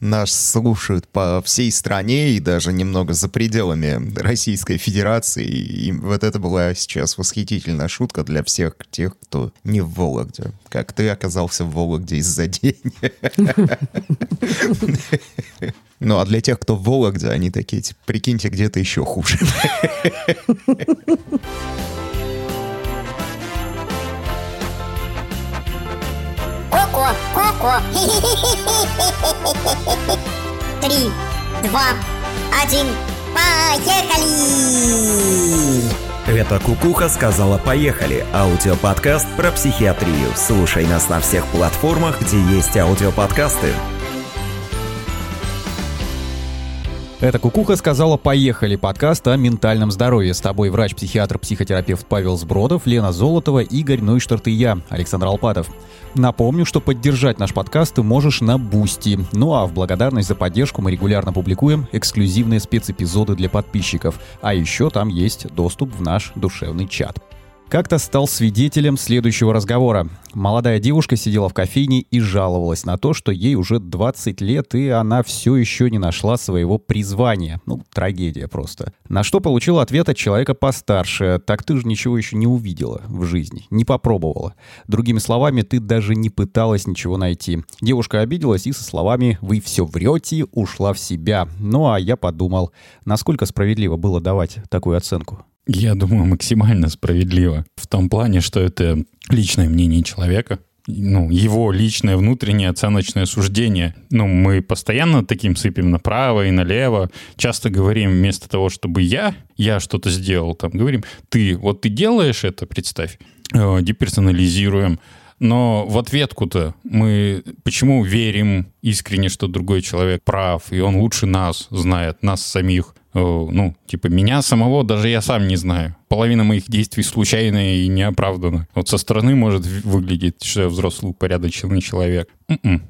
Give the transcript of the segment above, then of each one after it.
Нас слушают по всей стране и даже немного за пределами Российской Федерации. И вот это была сейчас восхитительная шутка для всех тех, кто не в Вологде. Как ты оказался в Вологде из-за денег. Ну, а для тех, кто в Вологде, они такие, типа, прикиньте, где-то еще хуже. Коко. Три, два, один, поехали! Это Кукуха сказала «Поехали» – аудиоподкаст про психиатрию. Слушай нас на всех платформах, где есть аудиоподкасты. Это Кукуха сказала «Поехали» подкаст о ментальном здоровье. С тобой врач-психиатр, психотерапевт Павел Сбродов, Лена Золотова, Игорь Нойштарт и я, Александр Алпатов. Напомню, что поддержать наш подкаст ты можешь на Бусти. Ну а в благодарность за поддержку мы регулярно публикуем эксклюзивные спецэпизоды для подписчиков. А еще там есть доступ в наш душевный чат. Как-то стал свидетелем следующего разговора. Молодая девушка сидела в кофейне и жаловалась на то, что ей уже 20 лет, и она все еще не нашла своего призвания. Ну, трагедия просто. На что получила ответ от человека постарше. Так ты же ничего еще не увидела в жизни, не попробовала. Другими словами, ты даже не пыталась ничего найти. Девушка обиделась и со словами «Вы все врете» ушла в себя. Ну, а я подумал, насколько справедливо было давать такую оценку. Я думаю, максимально справедливо. В том плане, что это личное мнение человека, ну, его личное внутреннее оценочное суждение. Ну, мы постоянно таким сыпем направо и налево. Часто говорим, вместо того, чтобы я, я что-то сделал, там говорим, ты, вот ты делаешь это, представь, э, деперсонализируем. Но в ответку-то мы почему верим искренне, что другой человек прав, и он лучше нас знает, нас самих? Ну, типа, меня самого даже я сам не знаю. Половина моих действий случайная и неоправданна. Вот со стороны может выглядеть, что я взрослый, порядочный человек. М-м.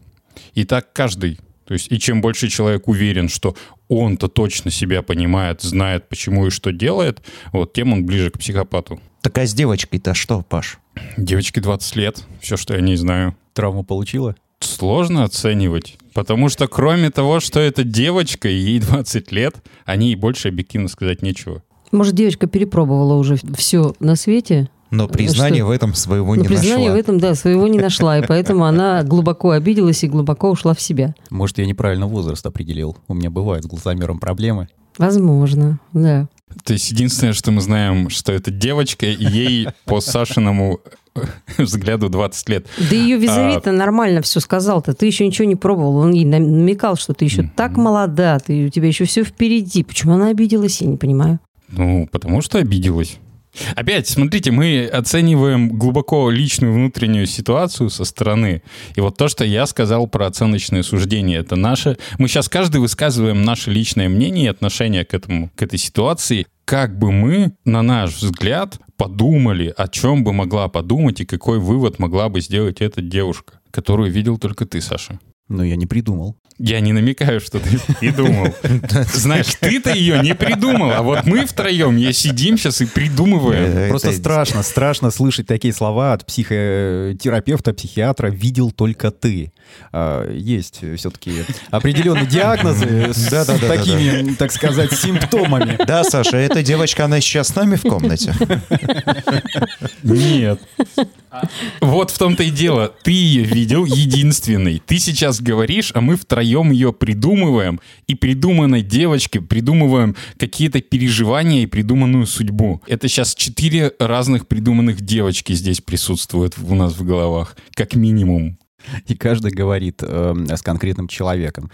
И так каждый. То есть, и чем больше человек уверен, что он-то точно себя понимает, знает, почему и что делает, вот, тем он ближе к психопату. Так а с девочкой-то что, Паш? Девочке 20 лет, все, что я не знаю. Травму получила? Сложно оценивать. Потому что кроме того, что это девочка, и ей 20 лет, о ней больше объективно сказать нечего. Может, девочка перепробовала уже все на свете? Но признание что? в этом своего Но не признание нашла. в этом, да, своего не нашла, и поэтому она глубоко обиделась и глубоко ушла в себя. Может, я неправильно возраст определил. У меня бывают с глазомером проблемы. Возможно, да. То есть единственное, что мы знаем, что это девочка, и ей по Сашиному взгляду 20 лет. Да ее визави-то а... нормально все сказал-то. Ты еще ничего не пробовал. Он ей намекал, что ты еще mm-hmm. так молода, ты, у тебя еще все впереди. Почему она обиделась, я не понимаю. Ну, потому что обиделась. Опять, смотрите, мы оцениваем глубоко личную внутреннюю ситуацию со стороны. И вот то, что я сказал про оценочное суждение, это наше... Мы сейчас каждый высказываем наше личное мнение и отношение к этому, к этой ситуации. Как бы мы, на наш взгляд, подумали, о чем бы могла подумать и какой вывод могла бы сделать эта девушка, которую видел только ты, Саша. Но я не придумал. Я не намекаю, что ты придумал. Знаешь, ты-то ее не придумал, а вот мы втроем я сидим сейчас и придумываем. Просто страшно, страшно слышать такие слова от психотерапевта, психиатра «видел только ты». А, есть все-таки определенные диагнозы с такими, так сказать, симптомами. Да, Саша, эта девочка, она сейчас с нами в комнате? Нет. Вот в том-то и дело. Ты ее видел единственный. Ты сейчас говоришь, а мы втроем ее придумываем. И придуманной девочке придумываем какие-то переживания и придуманную судьбу. Это сейчас четыре разных придуманных девочки здесь присутствуют у нас в головах. Как минимум. И каждый говорит э, с конкретным человеком.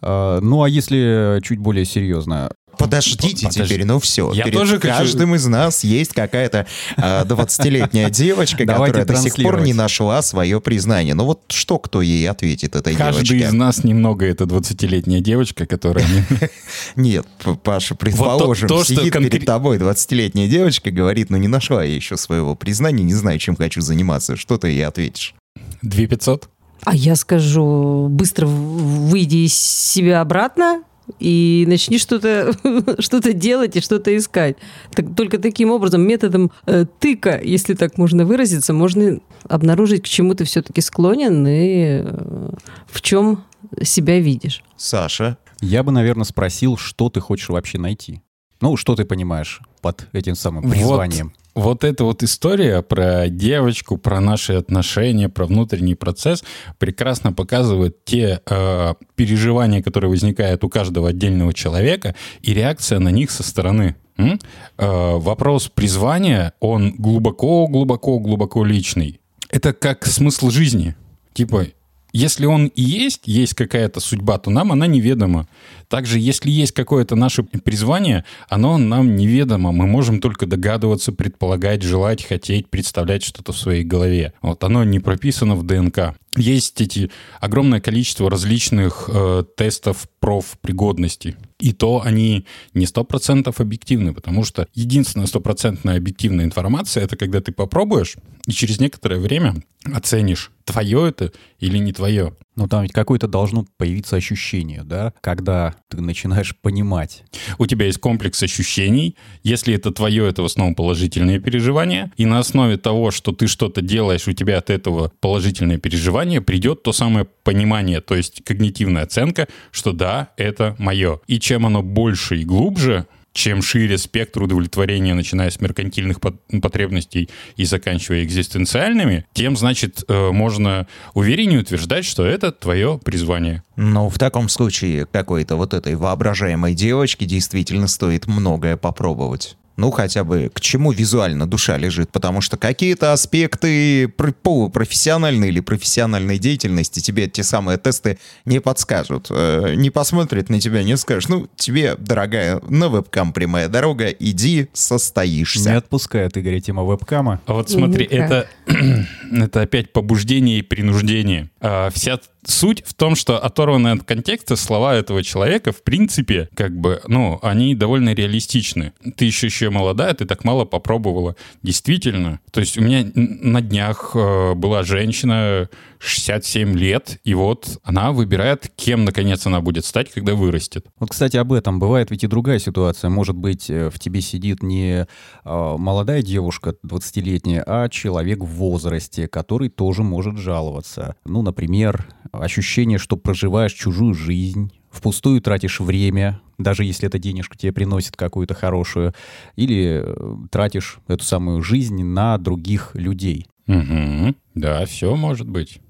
Э, ну, а если чуть более серьезно, Подождите Подожди. теперь, ну все. Я Перед тоже каждым из нас есть какая-то э, 20-летняя девочка, которая до сих пор не нашла свое признание. Ну вот что кто ей ответит, этой Каждый девочке? из нас немного это 20-летняя девочка, которая... Нет, Паша, предположим, сидит перед тобой 20-летняя девочка, говорит, ну не нашла я еще своего признания, не знаю, чем хочу заниматься. Что ты ей ответишь? 2500? А я скажу, быстро выйди из себя обратно, и начни что-то что делать и что-то искать. Так, только таким образом, методом э, тыка, если так можно выразиться, можно обнаружить, к чему ты все-таки склонен и э, в чем себя видишь. Саша, Я бы, наверное, спросил, что ты хочешь вообще найти. Ну, что ты понимаешь под этим самым призванием? Вот эта вот история про девочку, про наши отношения, про внутренний процесс прекрасно показывает те э, переживания, которые возникают у каждого отдельного человека, и реакция на них со стороны. М? Э, вопрос призвания, он глубоко-глубоко-глубоко личный. Это как смысл жизни. Типа, если он и есть, есть какая-то судьба, то нам она неведома. Также, если есть какое-то наше призвание, оно нам неведомо. Мы можем только догадываться, предполагать, желать, хотеть, представлять что-то в своей голове. Вот оно не прописано в ДНК. Есть эти огромное количество различных э, тестов профпригодности. И то они не 100% объективны, потому что единственная стопроцентная объективная информация — это когда ты попробуешь и через некоторое время оценишь, твое это или не твое. Ну, там ведь какое-то должно появиться ощущение, да, когда ты начинаешь понимать. У тебя есть комплекс ощущений. Если это твое, это в основном положительные переживания. И на основе того, что ты что-то делаешь, у тебя от этого положительное переживание, придет то самое понимание, то есть когнитивная оценка, что да, это мое. И чем оно больше и глубже, чем шире спектр удовлетворения, начиная с меркантильных пот- потребностей и заканчивая экзистенциальными, тем, значит, э, можно увереннее утверждать, что это твое призвание. ну в таком случае какой-то вот этой воображаемой девочке действительно стоит многое попробовать. Ну, хотя бы к чему визуально душа лежит, потому что какие-то аспекты пр- полупрофессиональной или профессиональной деятельности тебе те самые тесты не подскажут. Э, Не посмотрят на тебя, не скажут, ну, тебе, дорогая, на вебкам прямая дорога, иди, состоишься. Не отпускает Игоря тема вебкама. А вот смотри, это, это опять побуждение и принуждение. А, вся суть в том, что оторванные от контекста слова этого человека, в принципе, как бы, ну, они довольно реалистичны. Ты еще еще молодая, ты так мало попробовала. Действительно. То есть у меня на днях э, была женщина 67 лет, и вот она выбирает, кем, наконец, она будет стать, когда вырастет. Вот, кстати, об этом. Бывает ведь и другая ситуация. Может быть, э, в тебе сидит не а, молодая девушка 20-летняя, а человек в возрасте, который тоже может жаловаться. Ну, например, ощущение, что проживаешь чужую жизнь, впустую тратишь время, даже если эта денежка тебе приносит какую-то хорошую, или э, тратишь эту самую жизнь на других людей. Мгм. Да, все может быть.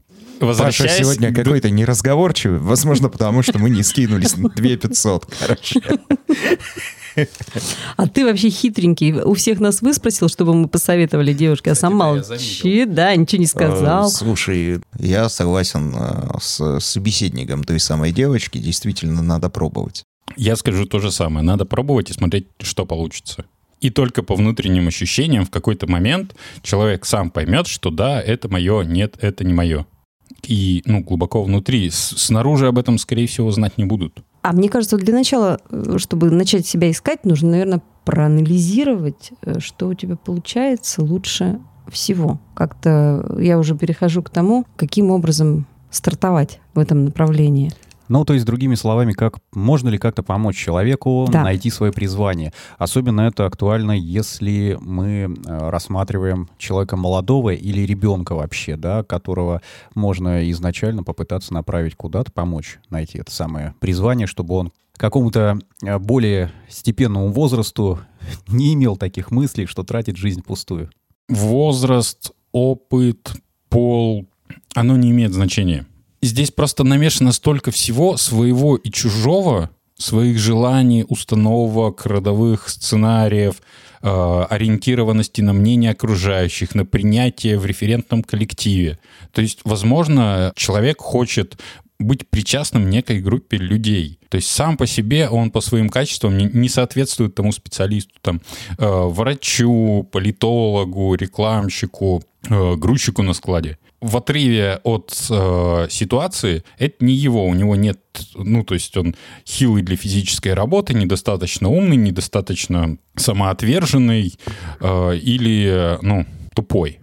Паша Возвращаясь сегодня к- какой-то неразговорчивый, возможно, потому что мы не скинулись на 2500, короче. А ты вообще хитренький. У всех нас выспросил, чтобы мы посоветовали девушке, а сам молчи, да, ничего не Э, сказал. Слушай, я согласен э, с собеседником той самой девочки, действительно надо пробовать. Я скажу то же самое. Надо пробовать и смотреть, что получится. И только по внутренним ощущениям в какой-то момент человек сам поймет, что да, это мое, нет, это не мое. И, ну, глубоко внутри. С- снаружи об этом, скорее всего, знать не будут. А мне кажется, для начала, э, чтобы начать себя искать, нужно, наверное, проанализировать, э, что у тебя получается лучше всего. Как-то я уже перехожу к тому, каким образом стартовать в этом направлении. Ну, то есть, другими словами, как можно ли как-то помочь человеку Да. найти свое призвание? Особенно это актуально, если мы э, рассматриваем человека молодого или ребенка вообще, да, которого можно изначально попытаться направить куда-то, помочь найти это самое призвание, чтобы он какому-то э, более степенному возрасту не имел таких мыслей, что тратит жизнь пустую. Возраст, опыт, пол, оно не имеет значения. Здесь просто намешано столько всего своего и чужого, своих желаний, установок, родовых сценариев, э, ориентированности на мнение окружающих, на принятие в референтном коллективе. То есть, возможно, человек хочет быть причастным некой группе людей. То есть сам по себе он по своим качествам не, соответствует тому специалисту, там, э, врачу, политологу, рекламщику, э, грузчику на складе. В отрыве от э, ситуации это не его, у него нет, ну, то есть он хилый для физической работы, недостаточно умный, недостаточно самоотверженный э, или, ну, тупой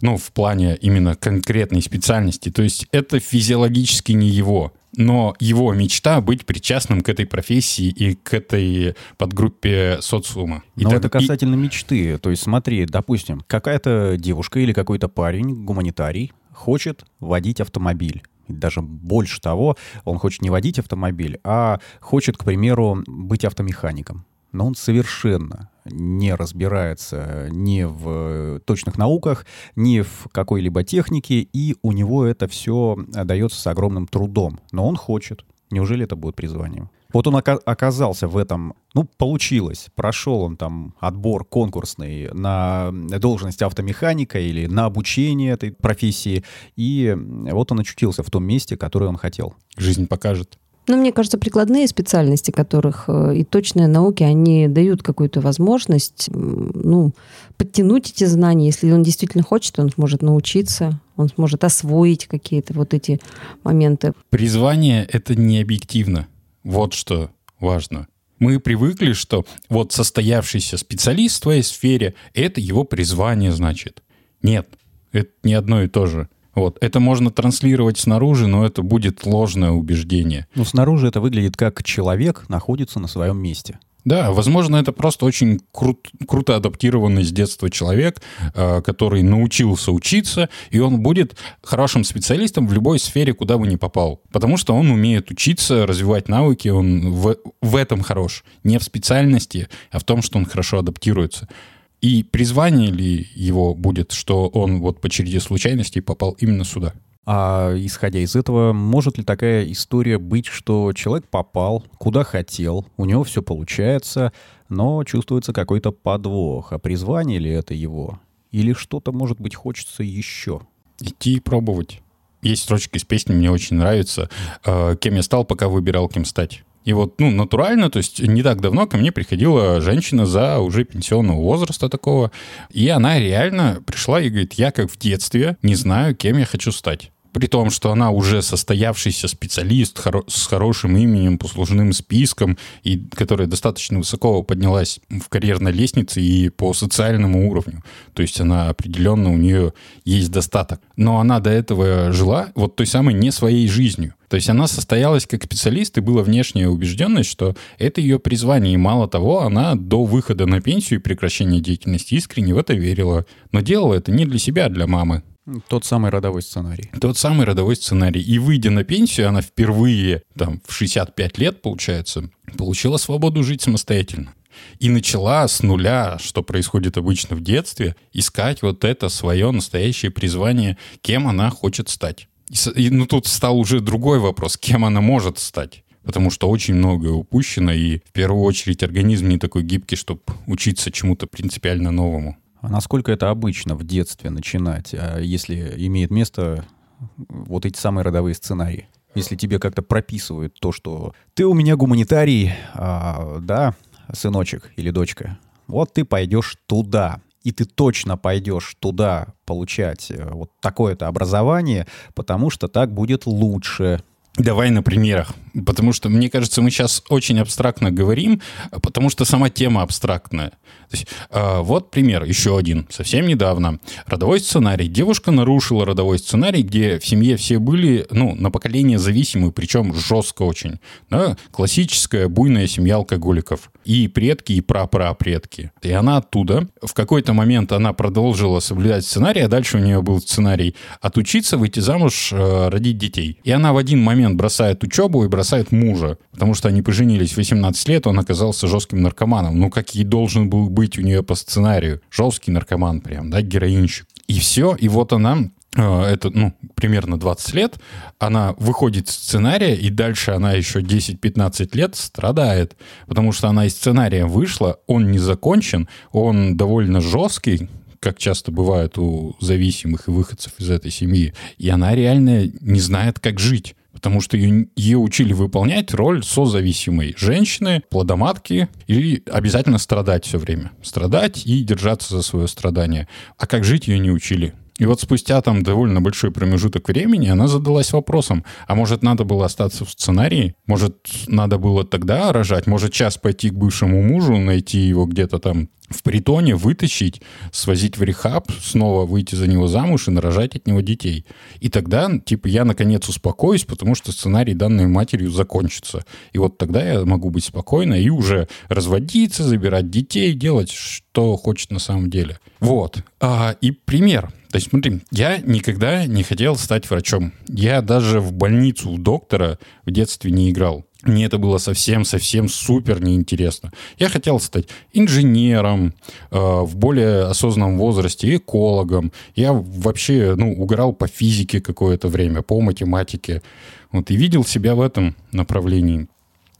ну, в плане именно конкретной специальности. То есть это физиологически не его. Но его мечта быть причастным к этой профессии и к этой подгруппе социума. И Но так- это и- касательно мечты. То есть смотри, допустим, какая-то девушка или какой-то парень, гуманитарий, хочет водить автомобиль. даже больше того, он хочет не водить автомобиль, а хочет, к примеру, быть автомехаником. Но он совершенно не разбирается ни в точных науках, ни в какой-либо технике, и у него это все дается с огромным трудом. Но он хочет. Неужели это будет призванием? Вот он ока- оказался в этом, ну, получилось. Прошел он там отбор конкурсный на должность автомеханика или на обучение этой профессии. И вот он очутился в том месте, которое он хотел. Жизнь покажет. Ну, мне кажется, прикладные специальности, которых э, и точные науки, они дают какую-то возможность, ну, подтянуть эти знания. Если он действительно хочет, он сможет научиться, он сможет освоить какие-то вот эти моменты. Призвание — это не объективно. Вот что важно. Мы привыкли, что вот состоявшийся специалист в твоей сфере — это его призвание, значит. Нет, это не одно и то же. Вот. Это можно транслировать снаружи, но это будет ложное убеждение. Ну, снаружи это выглядит как человек находится на своем месте. Да, возможно, это просто очень крут- круто адаптированный с детства человек, э, который научился учиться, и он будет хорошим специалистом в любой сфере, куда бы ни попал. Потому что он умеет учиться, развивать навыки, он в, в этом хорош. Не в специальности, а в том, что он хорошо адаптируется. И призвание ли его будет, что он вот по череде случайностей попал именно сюда? А исходя из этого, может ли такая история быть, что человек попал куда хотел, у него все получается, но чувствуется какой-то подвох, а призвание ли это его? Или что-то, может быть, хочется еще? Идти и пробовать. Есть строчка из песни, мне очень нравится. Э, Кем я стал, пока выбирал, кем стать. И вот, ну, натурально, то есть не так давно ко мне приходила женщина за уже пенсионного возраста такого, и она реально пришла и говорит, я как в детстве не знаю, кем я хочу стать. При том, что она уже состоявшийся специалист с хорошим именем, послужным списком, и которая достаточно высоко поднялась в карьерной лестнице и по социальному уровню. То есть она определенно, у нее есть достаток. Но она до этого жила вот той самой не своей жизнью. То есть она состоялась как специалист, и была внешняя убежденность, что это ее призвание. И мало того, она до выхода на пенсию и прекращения деятельности искренне в это верила. Но делала это не для себя, а для мамы. Тот самый родовой сценарий. Тот самый родовой сценарий. И выйдя на пенсию, она впервые, там, в 65 лет, получается, получила свободу жить самостоятельно. И начала с нуля, что происходит обычно в детстве, искать вот это свое настоящее призвание, кем она хочет стать. И, ну, тут стал уже другой вопрос, кем она может стать. Потому что очень многое упущено, и в первую очередь организм не такой гибкий, чтобы учиться чему-то принципиально новому. А насколько это обычно в детстве начинать, а если имеет место вот эти самые родовые сценарии? Если тебе как-то прописывают то, что ты у меня гуманитарий, а, да, сыночек или дочка, вот ты пойдешь туда, и ты точно пойдешь туда получать э, вот такое-то образование, потому что так будет лучше. Давай на примерах. Потому что, мне кажется, мы сейчас очень абстрактно говорим, потому что сама тема абстрактная. То есть, э, вот пример, еще один, совсем недавно. Родовой сценарий. Девушка нарушила родовой сценарий, где в семье все были, ну, на поколение зависимы, причем жестко очень. Да? Классическая буйная семья алкоголиков. И предки, и прапрапредки. И она оттуда. В какой-то момент она продолжила соблюдать сценарий, а дальше у нее был сценарий отучиться, выйти замуж, э, родить детей. И она в один момент бросает учебу и бросает мужа, потому что они поженились в 18 лет, он оказался жестким наркоманом. Ну, как и должен был быть у нее по сценарию. Жесткий наркоман прям, да, героинщик. И все, и вот она э, это, ну, примерно 20 лет, она выходит из сценария, и дальше она еще 10-15 лет страдает, потому что она из сценария вышла, он не закончен, он довольно жесткий, как часто бывает у зависимых и выходцев из этой семьи, и она реально не знает, как жить. Потому что ее, ее учили выполнять роль созависимой женщины, плодоматки, и обязательно страдать все время. Страдать и держаться за свое страдание. А как жить ее не учили. И вот спустя там довольно большой промежуток времени она задалась вопросом, а может надо было остаться в сценарии? Может надо было тогда рожать? Может час пойти к бывшему мужу, найти его где-то там в притоне, вытащить, свозить в рехаб, снова выйти за него замуж и нарожать от него детей. И тогда, типа, я наконец успокоюсь, потому что сценарий данной матерью закончится. И вот тогда я могу быть спокойна и уже разводиться, забирать детей, делать, что хочет на самом деле. Вот. А, и пример. То есть, смотри, я никогда не хотел стать врачом. Я даже в больницу у доктора в детстве не играл. Мне это было совсем-совсем супер неинтересно. Я хотел стать инженером э, в более осознанном возрасте, экологом. Я вообще ну, угорал по физике какое-то время, по математике. Вот, и видел себя в этом направлении.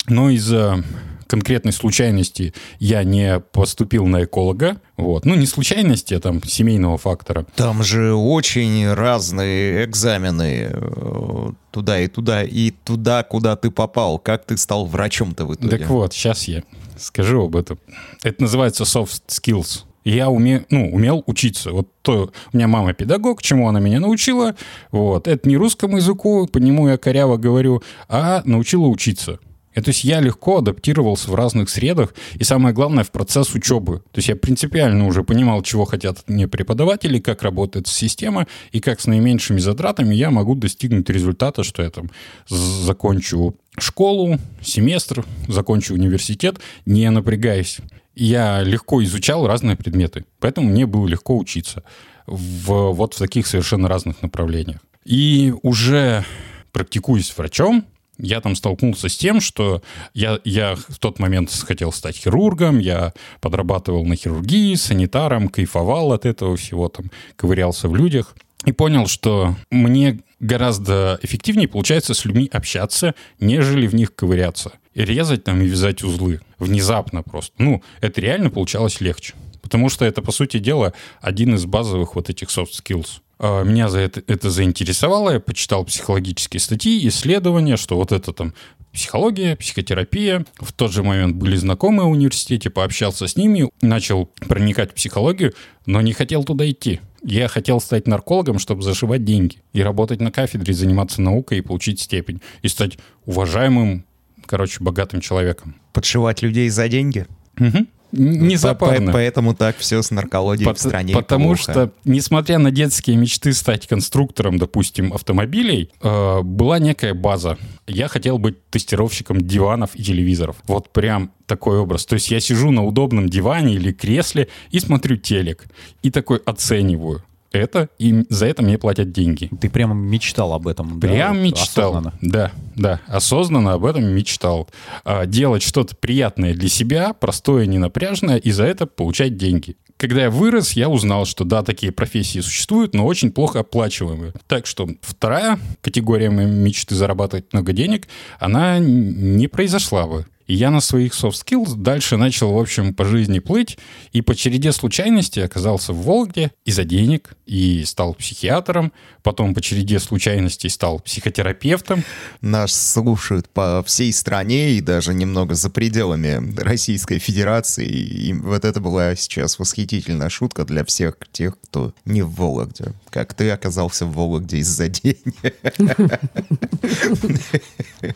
Но из-за конкретной случайности я не поступил на эколога. Вот. Ну, не случайности, а там семейного фактора. Там же очень разные экзамены э, туда и туда, и туда, куда ты попал. Как ты стал врачом-то в итоге? Так вот, сейчас я скажу об этом. Это называется soft skills. Я уме, ну, умел учиться. Вот то, у меня мама педагог, чему она меня научила. Вот. Это не русскому языку, по нему я коряво говорю, а научила учиться. И, то есть я легко адаптировался в разных средах, и самое главное, в процесс учебы. То есть я принципиально уже понимал, чего хотят мне преподаватели, как работает система, и как с наименьшими затратами я могу достигнуть результата, что я там закончу школу, семестр, закончу университет, не напрягаясь. Я легко изучал разные предметы, поэтому мне было легко учиться в, вот в таких совершенно разных направлениях. И уже практикуясь врачом, я там столкнулся с тем, что я, я в тот момент хотел стать хирургом, я подрабатывал на хирургии, санитаром, кайфовал от этого всего, там, ковырялся в людях. И понял, что мне гораздо эффективнее получается с людьми общаться, нежели в них ковыряться. И резать там и вязать узлы. Внезапно просто. Ну, это реально получалось легче. Потому что это, по сути дела, один из базовых вот этих soft skills. А, меня за это, это заинтересовало, я почитал психологические статьи, исследования, что вот это там психология, психотерапия. В тот же момент были знакомые в университете, пообщался с ними, начал проникать в психологию, но не хотел туда идти. Я хотел стать наркологом, чтобы зашивать деньги и работать на кафедре, заниматься наукой и получить степень. И стать уважаемым, короче, богатым человеком. Подшивать людей за деньги? Угу. Не запарно. Поэтому так все с наркологией По- в стране Потому плохо. что, несмотря на детские мечты стать конструктором, допустим, автомобилей, э, была некая база. Я хотел быть тестировщиком диванов и телевизоров. Вот прям такой образ. То есть я сижу на удобном диване или кресле и смотрю телек. И такой оцениваю это, и за это мне платят деньги. Ты прямо мечтал об этом, Прям да? мечтал. Осознанно. Да, да, осознанно об этом мечтал. А, делать что-то приятное для себя, простое, ненапряжное, и за это получать деньги. Когда я вырос, я узнал, что да, такие профессии существуют, но очень плохо оплачиваемые. Так что вторая категория моей мечты зарабатывать много денег, она не произошла бы. И я на своих soft skills дальше начал, в общем, по жизни плыть. И по череде случайностей оказался в Вологде из-за денег и стал психиатром. Потом по череде случайностей стал психотерапевтом. Нас слушают по всей стране и даже немного за пределами Российской Федерации. И вот это была сейчас восхитительная шутка для всех тех, кто не в Вологде. Как ты оказался в Вологде из-за денег.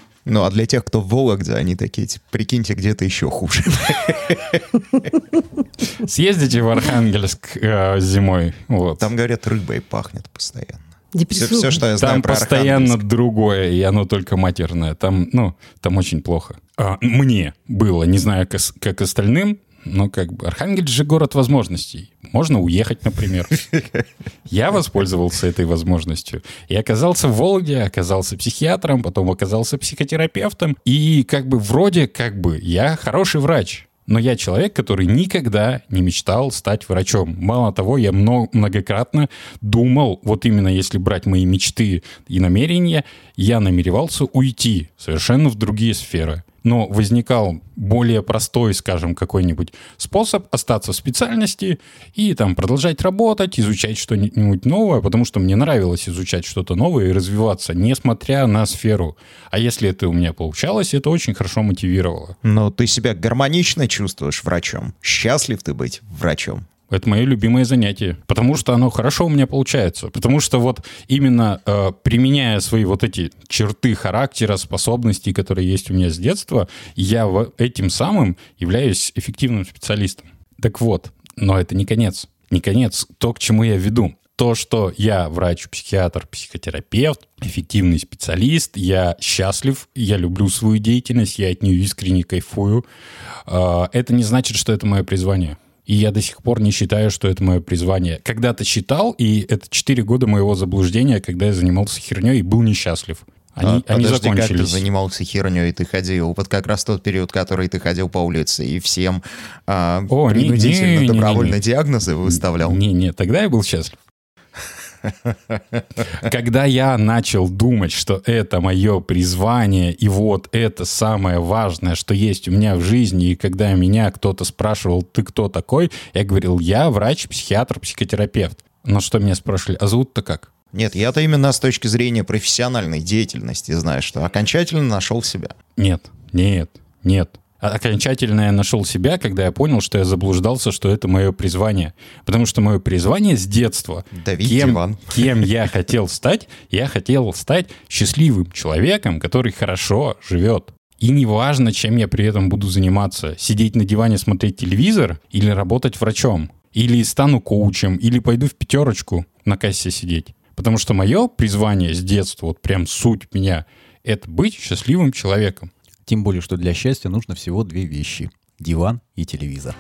Ну, а для тех, кто в Вологде, они такие, типа, прикиньте, где-то еще хуже. Съездите в Архангельск э, зимой. Вот. Там, говорят, рыбой пахнет постоянно. Все, все, что я знаю там про постоянно другое, и оно только матерное. Там, ну, там очень плохо. А, мне было, не знаю, как, как остальным, но как бы Архангельск же город возможностей. Можно уехать, например. Я воспользовался этой возможностью. И оказался в Волге, оказался психиатром, потом оказался психотерапевтом. И как бы вроде как бы я хороший врач. Но я человек, который никогда не мечтал стать врачом. Мало того, я многократно думал, вот именно если брать мои мечты и намерения, я намеревался уйти совершенно в другие сферы но возникал более простой, скажем, какой-нибудь способ остаться в специальности и там продолжать работать, изучать что-нибудь новое, потому что мне нравилось изучать что-то новое и развиваться, несмотря на сферу. А если это у меня получалось, это очень хорошо мотивировало. Но ты себя гармонично чувствуешь врачом? Счастлив ты быть врачом? Это мое любимое занятие, потому что оно хорошо у меня получается. Потому что вот именно э, применяя свои вот эти черты характера, способностей, которые есть у меня с детства, я этим самым являюсь эффективным специалистом. Так вот, но это не конец. Не конец. То, к чему я веду. То, что я врач, психиатр, психотерапевт, эффективный специалист, я счастлив, я люблю свою деятельность, я от нее искренне кайфую. Э, это не значит, что это мое призвание И я до сих пор не считаю, что это мое призвание. Когда-то считал, и это 4 года моего заблуждения, когда я занимался херней и был несчастлив. Они, А, они подожди, как ты закончились. занимался херней, ты ходил, вот как раз тот период, который ты ходил по улице и всем а, О, не- принудительно, не- не- не- добровольно не. диагнозы выставлял. Не-не, тогда я был счастлив. Когда я начал думать, что это мое призвание, и вот это самое важное, что есть у меня в жизни, и когда меня кто-то спрашивал, ты кто такой, я говорил, я врач, психиатр, психотерапевт. Но что меня спрашивали, а зовут-то как? Нет, я-то именно с точки зрения профессиональной деятельности знаю, что окончательно нашел себя. Нет, нет, нет. Окончательно я нашел себя, когда я понял, что я заблуждался, что это мое призвание. Потому что мое призвание с детства. Давид кем, Диван. кем я хотел стать? Я хотел стать счастливым человеком, который хорошо живет. И неважно, чем я при этом буду заниматься. Сидеть на диване, смотреть телевизор или работать врачом. Или стану коучем, или пойду в пятерочку на кассе сидеть. Потому что мое призвание с детства, вот прям суть меня, это быть счастливым человеком. Тем более, что для счастья нужно всего две вещи. Диван и телевизор.